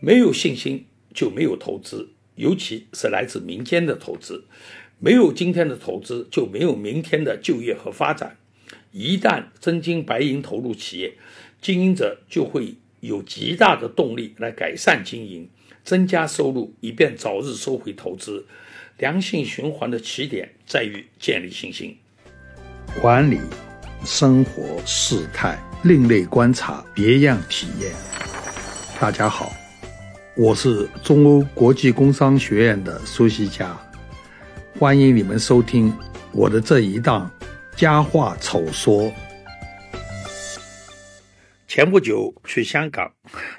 没有信心就没有投资，尤其是来自民间的投资。没有今天的投资，就没有明天的就业和发展。一旦真金白银投入企业，经营者就会有极大的动力来改善经营，增加收入，以便早日收回投资。良性循环的起点在于建立信心。管理生活事态，另类观察，别样体验。大家好，我是中欧国际工商学院的苏西佳。欢迎你们收听我的这一档佳话丑说。前不久去香港，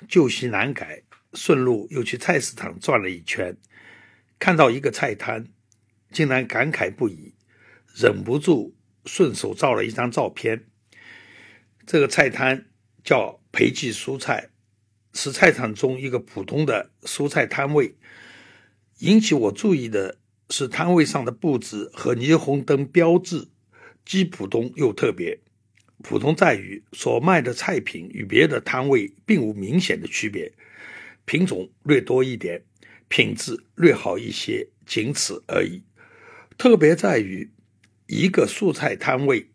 旧习难改，顺路又去菜市场转了一圈，看到一个菜摊，竟然感慨不已，忍不住顺手照了一张照片。这个菜摊叫培记蔬菜，是菜场中一个普通的蔬菜摊位。引起我注意的。是摊位上的布置和霓虹灯标志既普通又特别。普通在于所卖的菜品与别的摊位并无明显的区别，品种略多一点，品质略好一些，仅此而已。特别在于一个素菜摊位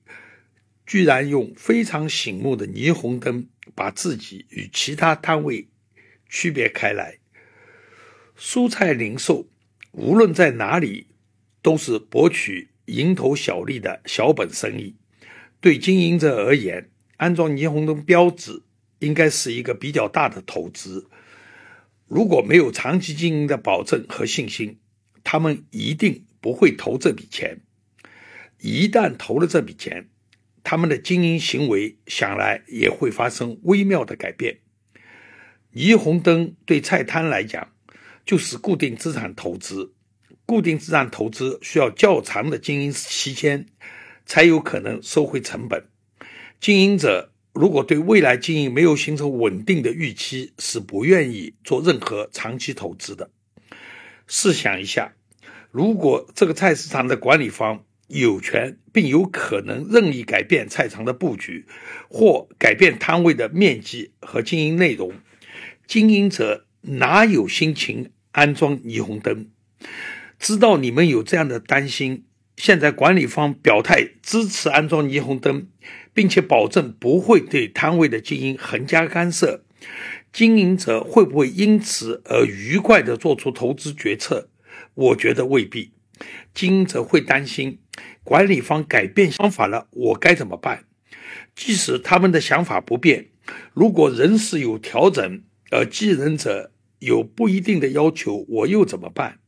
居然用非常醒目的霓虹灯把自己与其他摊位区别开来。蔬菜零售。无论在哪里，都是博取蝇头小利的小本生意。对经营者而言，安装霓虹灯标志应该是一个比较大的投资。如果没有长期经营的保证和信心，他们一定不会投这笔钱。一旦投了这笔钱，他们的经营行为想来也会发生微妙的改变。霓虹灯对菜摊来讲。就是固定资产投资，固定资产投资需要较长的经营期间，才有可能收回成本。经营者如果对未来经营没有形成稳定的预期，是不愿意做任何长期投资的。试想一下，如果这个菜市场的管理方有权并有可能任意改变菜场的布局，或改变摊位的面积和经营内容，经营者哪有心情？安装霓虹灯，知道你们有这样的担心。现在管理方表态支持安装霓虹灯，并且保证不会对摊位的经营横加干涉。经营者会不会因此而愉快地做出投资决策？我觉得未必。经营者会担心管理方改变想法了，我该怎么办？即使他们的想法不变，如果人事有调整，而继任者。有不一定的要求，我又怎么办？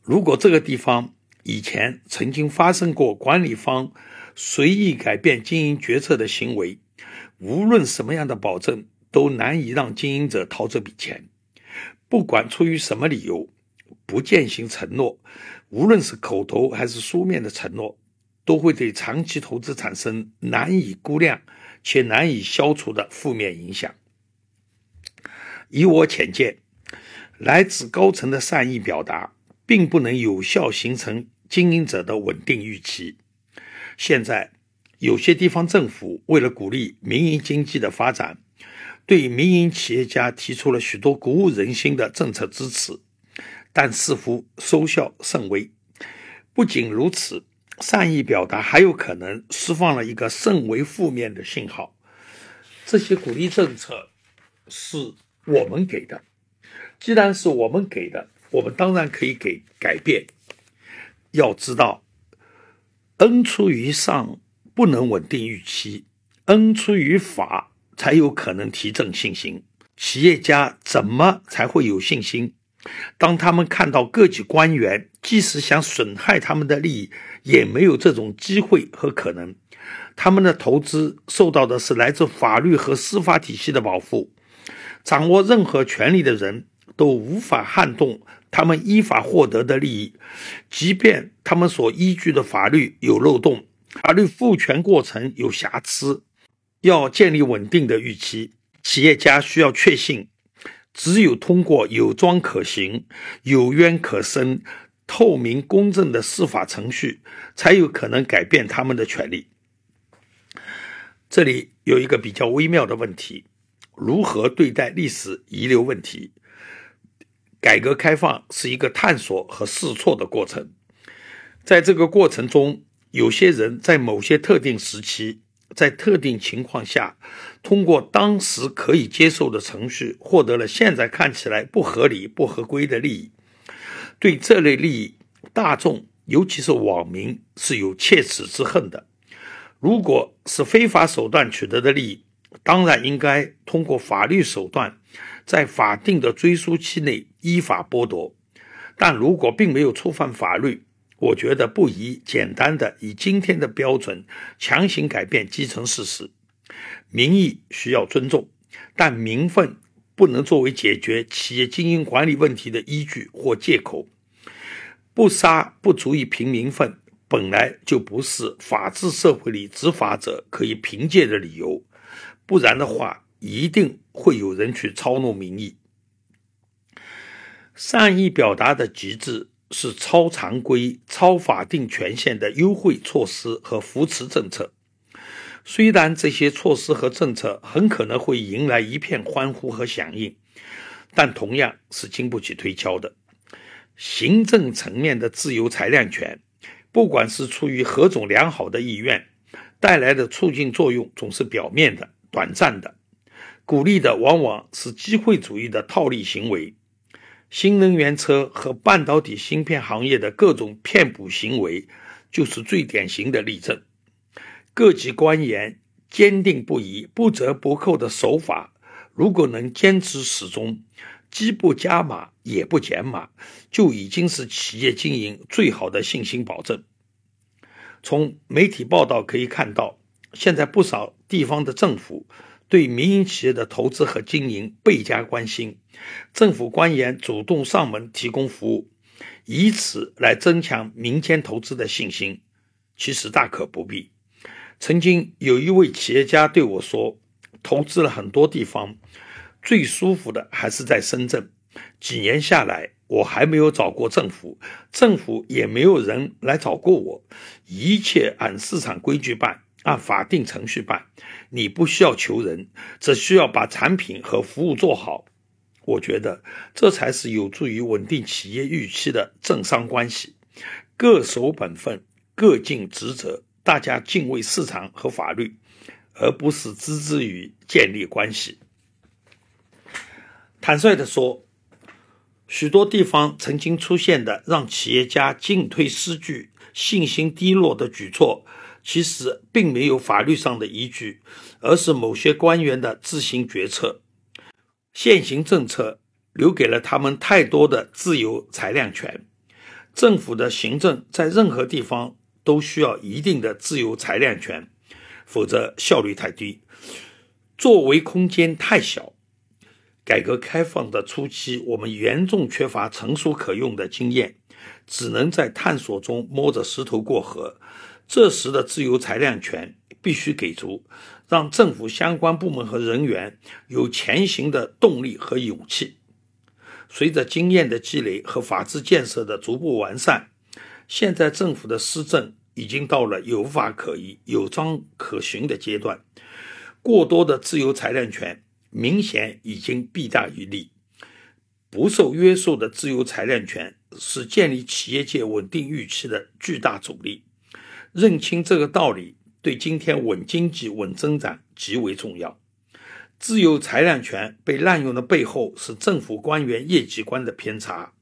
如果这个地方以前曾经发生过管理方随意改变经营决策的行为，无论什么样的保证都难以让经营者掏这笔钱。不管出于什么理由，不践行承诺，无论是口头还是书面的承诺，都会对长期投资产生难以估量且难以消除的负面影响。以我浅见，来自高层的善意表达，并不能有效形成经营者的稳定预期。现在，有些地方政府为了鼓励民营经济的发展，对民营企业家提出了许多鼓舞人心的政策支持，但似乎收效甚微。不仅如此，善意表达还有可能释放了一个甚为负面的信号。这些鼓励政策是。我们给的，既然是我们给的，我们当然可以给改变。要知道，恩出于上不能稳定预期，恩出于法才有可能提振信心。企业家怎么才会有信心？当他们看到各级官员即使想损害他们的利益，也没有这种机会和可能。他们的投资受到的是来自法律和司法体系的保护。掌握任何权利的人都无法撼动他们依法获得的利益，即便他们所依据的法律有漏洞，法律赋权过程有瑕疵。要建立稳定的预期，企业家需要确信，只有通过有桩可行、有冤可伸、透明公正的司法程序，才有可能改变他们的权利。这里有一个比较微妙的问题。如何对待历史遗留问题。改革开放是一个探索和试错的过程，在这个过程中，有些人在某些特定时期，在特定情况下，通过当时可以接受的程序，获得了现在看起来不合理、不合规的利益。对这类利益，大众尤其是网民是有切齿之恨的。如果是非法手段取得的利益，当然应该通过法律手段，在法定的追诉期内依法剥夺。但如果并没有触犯法律，我觉得不宜简单的以今天的标准强行改变基层事实。民意需要尊重，但民愤不能作为解决企业经营管理问题的依据或借口。不杀不足以平民愤。本来就不是法治社会里执法者可以凭借的理由，不然的话，一定会有人去操弄民意。善意表达的极致是超常规、超法定权限的优惠措施和扶持政策。虽然这些措施和政策很可能会迎来一片欢呼和响应，但同样是经不起推敲的。行政层面的自由裁量权。不管是出于何种良好的意愿，带来的促进作用总是表面的、短暂的，鼓励的往往是机会主义的套利行为。新能源车和半导体芯片行业的各种骗补行为，就是最典型的例证。各级官员坚定不移、不折不扣的手法，如果能坚持始终，既不加码也不减码，就已经是企业经营最好的信心保证。从媒体报道可以看到，现在不少地方的政府对民营企业的投资和经营倍加关心，政府官员主动上门提供服务，以此来增强民间投资的信心。其实大可不必。曾经有一位企业家对我说：“投资了很多地方。”最舒服的还是在深圳，几年下来，我还没有找过政府，政府也没有人来找过我，一切按市场规矩办，按法定程序办。你不需要求人，只需要把产品和服务做好。我觉得这才是有助于稳定企业预期的政商关系，各守本分，各尽职责，大家敬畏市场和法律，而不是孜孜于建立关系。坦率地说，许多地方曾经出现的让企业家进退失据、信心低落的举措，其实并没有法律上的依据，而是某些官员的自行决策。现行政策留给了他们太多的自由裁量权。政府的行政在任何地方都需要一定的自由裁量权，否则效率太低，作为空间太小。改革开放的初期，我们严重缺乏成熟可用的经验，只能在探索中摸着石头过河。这时的自由裁量权必须给足，让政府相关部门和人员有前行的动力和勇气。随着经验的积累和法治建设的逐步完善，现在政府的施政已经到了有法可依、有章可循的阶段。过多的自由裁量权。明显已经弊大于利，不受约束的自由裁量权是建立企业界稳定预期的巨大阻力。认清这个道理，对今天稳经济、稳增长极为重要。自由裁量权被滥用的背后是政府官员业绩观的偏差。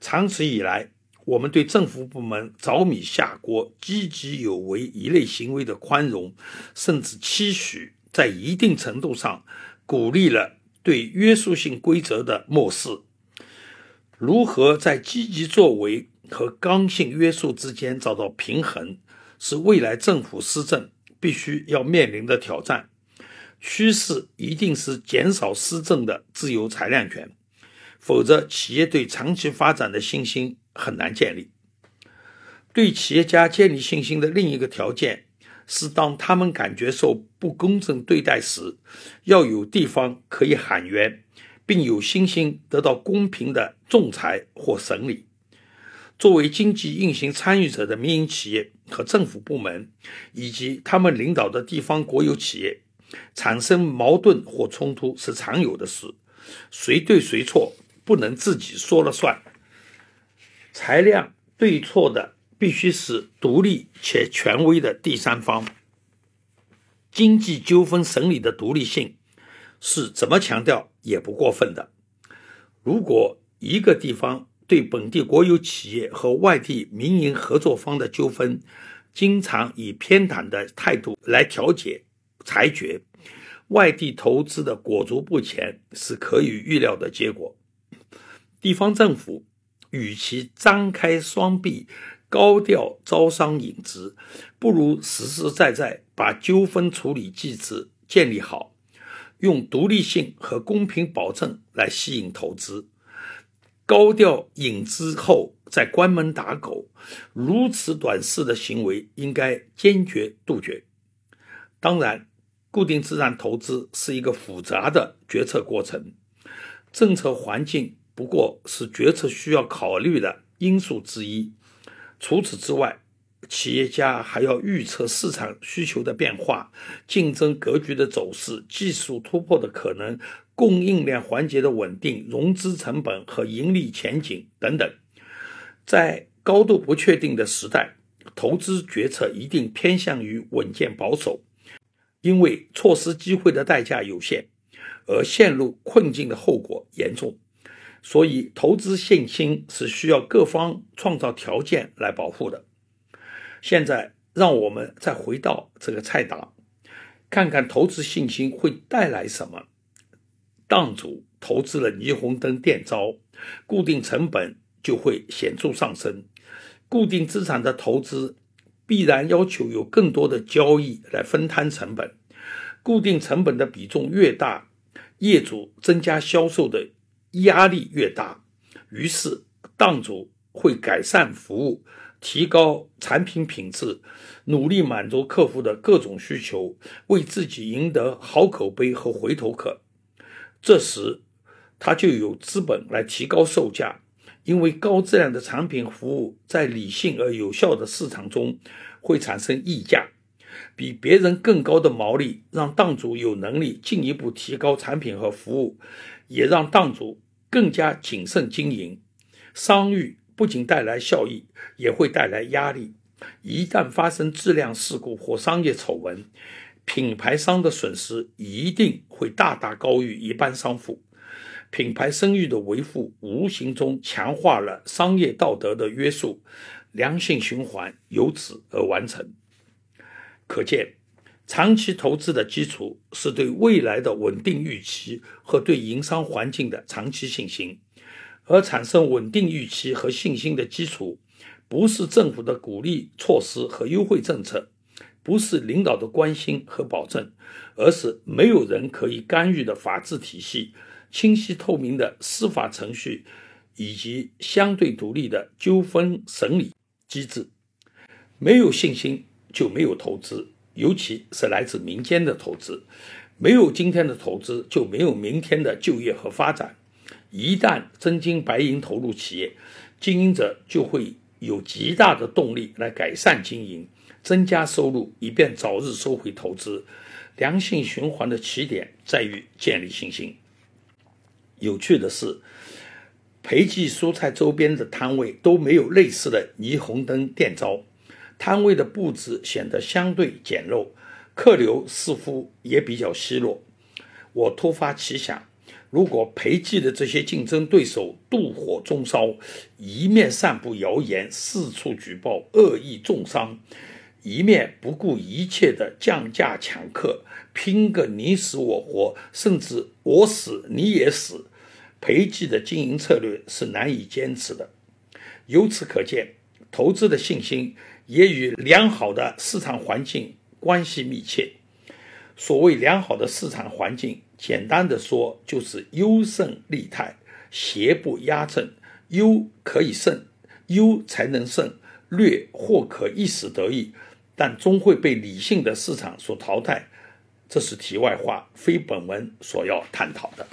长此以来，我们对政府部门着米下锅、积极有为一类行为的宽容，甚至期许，在一定程度上。鼓励了对约束性规则的漠视。如何在积极作为和刚性约束之间找到平衡，是未来政府施政必须要面临的挑战。趋势一定是减少施政的自由裁量权，否则企业对长期发展的信心很难建立。对企业家建立信心的另一个条件。是当他们感觉受不公正对待时，要有地方可以喊冤，并有信心得到公平的仲裁或审理。作为经济运行参与者的民营企业和政府部门，以及他们领导的地方国有企业，产生矛盾或冲突是常有的事，谁对谁错不能自己说了算。裁量对错的必须是独立且权威的第三方。经济纠纷审理的独立性是怎么强调也不过分的。如果一个地方对本地国有企业和外地民营合作方的纠纷，经常以偏袒的态度来调解裁决，外地投资的裹足不前是可以预料的结果。地方政府与其张开双臂，高调招商引资，不如实实在在把纠纷处理机制建立好，用独立性和公平保证来吸引投资。高调引资后再关门打狗，如此短视的行为应该坚决杜绝。当然，固定资产投资是一个复杂的决策过程，政策环境不过是决策需要考虑的因素之一。除此之外，企业家还要预测市场需求的变化、竞争格局的走势、技术突破的可能。供应链环节的稳定、融资成本和盈利前景等等，在高度不确定的时代，投资决策一定偏向于稳健保守，因为错失机会的代价有限，而陷入困境的后果严重。所以，投资信心是需要各方创造条件来保护的。现在，让我们再回到这个菜档，看看投资信心会带来什么。档主投资了霓虹灯电招，固定成本就会显著上升。固定资产的投资必然要求有更多的交易来分摊成本，固定成本的比重越大，业主增加销售的压力越大。于是，档主会改善服务，提高产品品质，努力满足客户的各种需求，为自己赢得好口碑和回头客。这时，他就有资本来提高售价，因为高质量的产品服务在理性而有效的市场中会产生溢价，比别人更高的毛利，让档主有能力进一步提高产品和服务，也让档主更加谨慎经营。商誉不仅带来效益，也会带来压力。一旦发生质量事故或商业丑闻，品牌商的损失一定会大大高于一般商户，品牌声誉的维护无形中强化了商业道德的约束，良性循环由此而完成。可见，长期投资的基础是对未来的稳定预期和对营商环境的长期信心，而产生稳定预期和信心的基础，不是政府的鼓励措施和优惠政策。不是领导的关心和保证，而是没有人可以干预的法治体系、清晰透明的司法程序以及相对独立的纠纷审理机制。没有信心就没有投资，尤其是来自民间的投资。没有今天的投资，就没有明天的就业和发展。一旦真金白银投入企业，经营者就会有极大的动力来改善经营。增加收入，以便早日收回投资。良性循环的起点在于建立信心。有趣的是，培记蔬菜周边的摊位都没有类似的霓虹灯店招，摊位的布置显得相对简陋，客流似乎也比较稀落。我突发奇想，如果培记的这些竞争对手妒火中烧，一面散布谣言，四处举报恶意重伤。一面不顾一切的降价抢客，拼个你死我活，甚至我死你也死，培济的经营策略是难以坚持的。由此可见，投资的信心也与良好的市场环境关系密切。所谓良好的市场环境，简单的说就是优胜利汰，邪不压正，优可以胜，优才能胜，劣或可一时得意。但终会被理性的市场所淘汰，这是题外话，非本文所要探讨的。